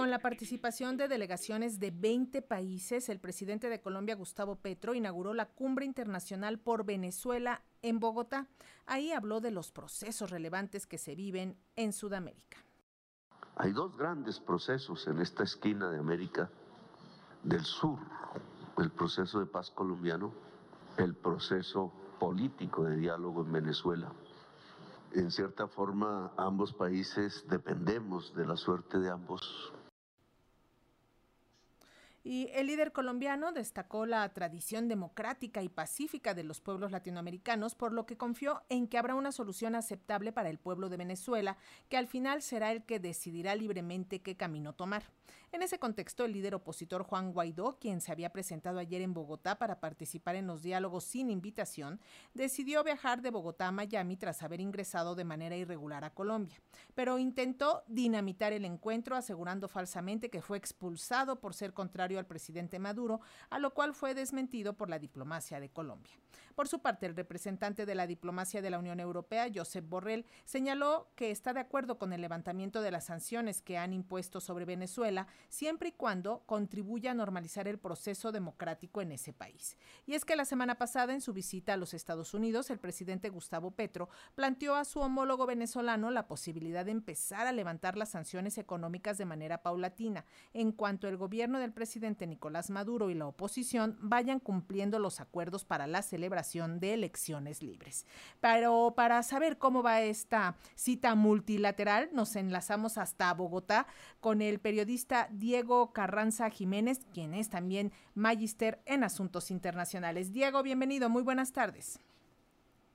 Con la participación de delegaciones de 20 países, el presidente de Colombia, Gustavo Petro, inauguró la Cumbre Internacional por Venezuela en Bogotá. Ahí habló de los procesos relevantes que se viven en Sudamérica. Hay dos grandes procesos en esta esquina de América del Sur, el proceso de paz colombiano, el proceso político de diálogo en Venezuela. En cierta forma, ambos países dependemos de la suerte de ambos y el líder colombiano destacó la tradición democrática y pacífica de los pueblos latinoamericanos, por lo que confió en que habrá una solución aceptable para el pueblo de Venezuela, que al final será el que decidirá libremente qué camino tomar. En ese contexto, el líder opositor Juan Guaidó, quien se había presentado ayer en Bogotá para participar en los diálogos sin invitación, decidió viajar de Bogotá a Miami tras haber ingresado de manera irregular a Colombia, pero intentó dinamitar el encuentro asegurando falsamente que fue expulsado por ser contrario al presidente Maduro, a lo cual fue desmentido por la diplomacia de Colombia. Por su parte, el representante de la diplomacia de la Unión Europea, Josep Borrell, señaló que está de acuerdo con el levantamiento de las sanciones que han impuesto sobre Venezuela, siempre y cuando contribuya a normalizar el proceso democrático en ese país. Y es que la semana pasada, en su visita a los Estados Unidos, el presidente Gustavo Petro planteó a su homólogo venezolano la posibilidad de empezar a levantar las sanciones económicas de manera paulatina, en cuanto el gobierno del presidente Nicolás Maduro y la oposición vayan cumpliendo los acuerdos para la celebración de elecciones libres. Pero para saber cómo va esta cita multilateral, nos enlazamos hasta Bogotá con el periodista Diego Carranza Jiménez, quien es también magíster en asuntos internacionales. Diego, bienvenido, muy buenas tardes.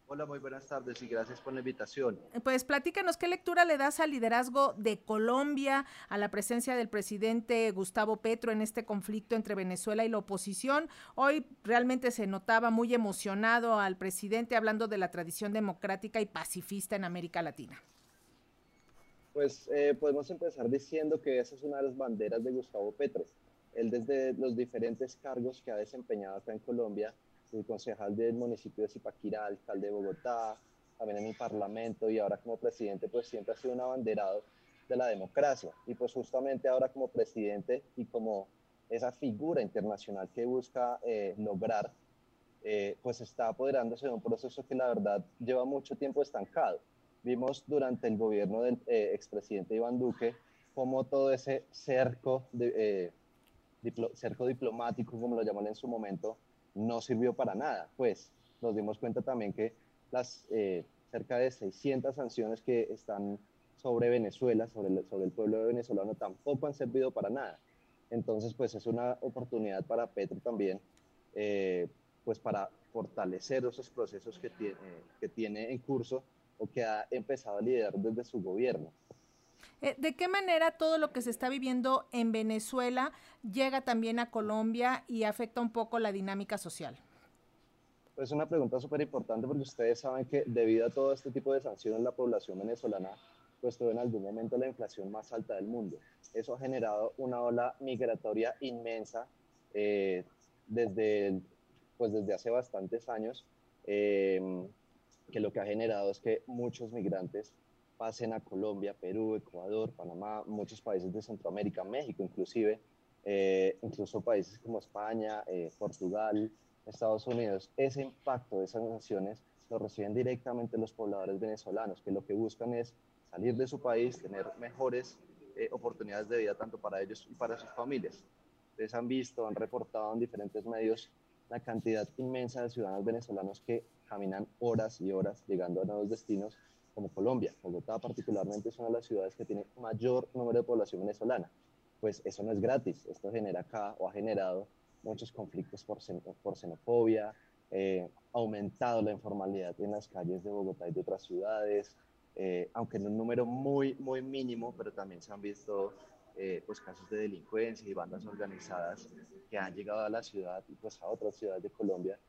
Hola, muy buenas tardes y gracias por la invitación. Pues platícanos qué lectura le das al liderazgo de Colombia, a la presencia del presidente Gustavo Petro en este conflicto entre Venezuela y la oposición. Hoy realmente se notaba muy emocionado al presidente hablando de la tradición democrática y pacifista en América Latina. Pues eh, podemos empezar diciendo que esa es una de las banderas de Gustavo Petro. Él desde los diferentes cargos que ha desempeñado acá en Colombia fui concejal del municipio de Zipaquirá, alcalde de Bogotá, también en mi parlamento y ahora como presidente pues siempre ha sido un abanderado de la democracia y pues justamente ahora como presidente y como esa figura internacional que busca eh, lograr eh, pues está apoderándose de un proceso que la verdad lleva mucho tiempo estancado. Vimos durante el gobierno del eh, expresidente Iván Duque cómo todo ese cerco, de, cerco diplomático, como lo llaman en su momento, no sirvió para nada. Pues nos dimos cuenta también que las eh, cerca de 600 sanciones que están sobre Venezuela, sobre el, sobre el pueblo venezolano, tampoco han servido para nada. Entonces, pues es una oportunidad para Petro también, eh, pues para fortalecer esos procesos que tiene, que tiene en curso o que ha empezado a liderar desde su gobierno. Eh, ¿De qué manera todo lo que se está viviendo en Venezuela llega también a Colombia y afecta un poco la dinámica social? Es una pregunta súper importante porque ustedes saben que debido a todo este tipo de sanciones la población venezolana pues tuvo en algún momento la inflación más alta del mundo. Eso ha generado una ola migratoria inmensa eh, desde, pues desde hace bastantes años, eh, que lo que ha generado es que muchos migrantes pasen a Colombia, Perú, Ecuador, Panamá, muchos países de Centroamérica, México inclusive, eh, incluso países como España, eh, Portugal, Estados Unidos. Ese impacto de esas naciones lo reciben directamente los pobladores venezolanos, que lo que buscan es salir de su país, tener mejores eh, oportunidades de vida tanto para ellos y para sus familias. Ustedes han visto, han reportado en diferentes medios la cantidad inmensa de ciudadanos venezolanos que caminan horas y horas llegando a nuevos destinos como Colombia. Bogotá particularmente es una de las ciudades que tiene mayor número de población venezolana. Pues eso no es gratis, esto genera acá o ha generado muchos conflictos por, por xenofobia, eh, aumentado la informalidad en las calles de Bogotá y de otras ciudades, eh, aunque en un número muy, muy mínimo, pero también se han visto eh, pues casos de delincuencia y bandas organizadas que han llegado a la ciudad y pues a otras ciudades de Colombia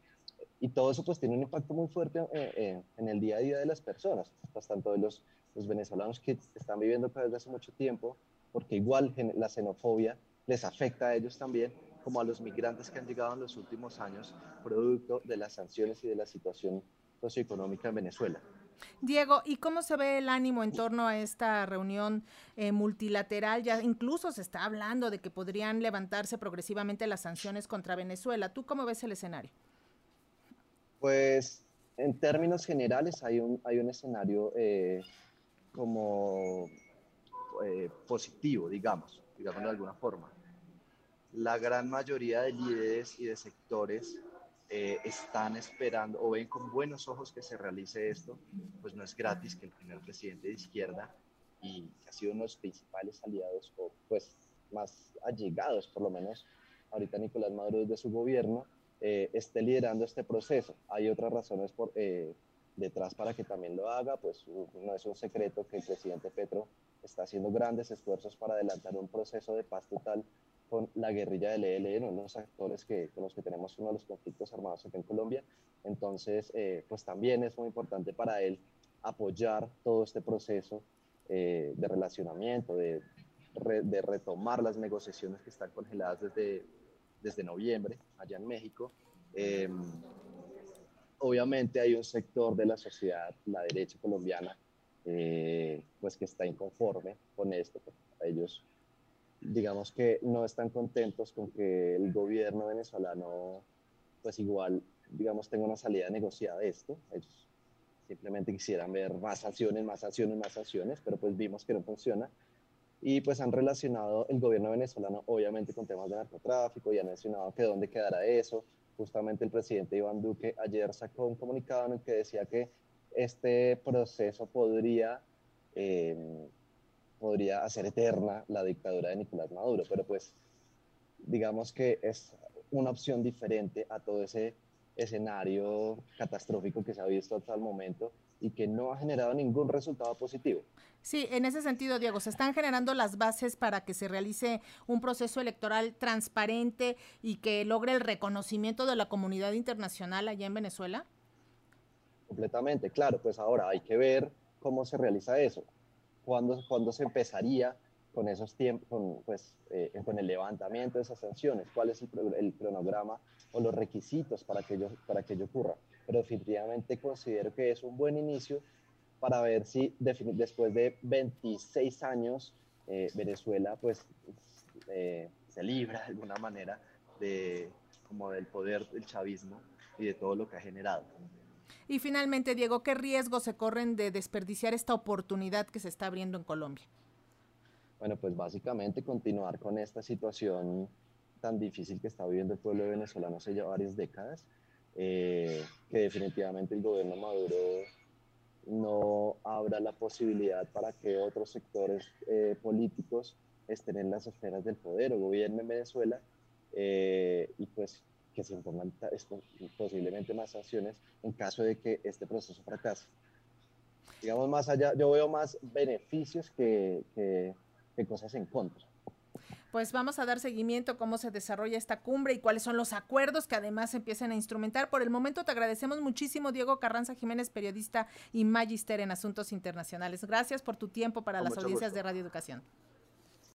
y todo eso pues tiene un impacto muy fuerte eh, eh, en el día a día de las personas, pues, tanto de los, los venezolanos que están viviendo acá desde hace mucho tiempo, porque igual la xenofobia les afecta a ellos también, como a los migrantes que han llegado en los últimos años, producto de las sanciones y de la situación socioeconómica en Venezuela. Diego, ¿y cómo se ve el ánimo en torno a esta reunión eh, multilateral? Ya incluso se está hablando de que podrían levantarse progresivamente las sanciones contra Venezuela. ¿Tú cómo ves el escenario? Pues en términos generales hay un, hay un escenario eh, como eh, positivo, digamos, digamos de alguna forma. La gran mayoría de líderes y de sectores eh, están esperando o ven con buenos ojos que se realice esto, pues no es gratis que el primer presidente de izquierda y que ha sido uno de los principales aliados o pues más allegados por lo menos ahorita Nicolás Maduro desde su gobierno, eh, esté liderando este proceso. Hay otras razones por, eh, detrás para que también lo haga, pues no es un secreto que el presidente Petro está haciendo grandes esfuerzos para adelantar un proceso de paz total con la guerrilla del ELN, uno de los actores que, con los que tenemos uno de los conflictos armados aquí en Colombia. Entonces, eh, pues también es muy importante para él apoyar todo este proceso eh, de relacionamiento, de, de, retomar las negociaciones que están congeladas desde, desde noviembre allá en México. Eh, obviamente hay un sector de la sociedad, la derecha colombiana, pues que está inconforme con esto. Ellos digamos que no están contentos con que el gobierno venezolano, pues igual, digamos, tenga una salida negociada de esto. Ellos simplemente quisieran ver más sanciones, más sanciones, más sanciones, pero pues vimos que no funciona. Y pues han relacionado el gobierno venezolano, obviamente, con temas de narcotráfico y han mencionado que dónde quedará eso. Justamente el presidente Iván Duque ayer sacó un comunicado en el que decía que este proceso podría... Eh, podría hacer eterna la dictadura de Nicolás Maduro, pero pues digamos que es una opción diferente a todo ese escenario catastrófico que se ha visto hasta el momento y que no ha generado ningún resultado positivo. Sí, en ese sentido, Diego, ¿se están generando las bases para que se realice un proceso electoral transparente y que logre el reconocimiento de la comunidad internacional allá en Venezuela? Completamente, claro, pues ahora hay que ver cómo se realiza eso. ¿Cuándo, cuándo se empezaría con esos tiempos, con, pues, eh, con el levantamiento de esas sanciones? ¿Cuál es el, el, cronograma o los requisitos para que, ello, para que ello ocurra? Pero definitivamente considero que es un buen inicio para ver si después de 26 años eh, Venezuela pues eh, se libra de alguna manera de como del poder del chavismo y de todo lo que ha generado. Y finalmente, Diego, ¿qué riesgos se corren de desperdiciar esta oportunidad que se está abriendo en Colombia? Bueno, pues básicamente continuar con esta situación tan difícil que está viviendo el pueblo venezolano hace ya varias décadas, eh, que definitivamente el gobierno Maduro no abra la posibilidad para que otros sectores eh, políticos estén en las esferas del poder o gobiernen Venezuela eh, y pues que se impongan posiblemente más sanciones en caso de que este proceso fracase. Digamos, más allá, yo veo más beneficios que, que, que cosas en contra pues vamos a dar seguimiento a cómo se desarrolla esta cumbre y cuáles son los acuerdos que además se empiezan a instrumentar. Por el momento te agradecemos muchísimo, Diego Carranza Jiménez, periodista y magister en asuntos internacionales. Gracias por tu tiempo para las audiencias de Radio Educación.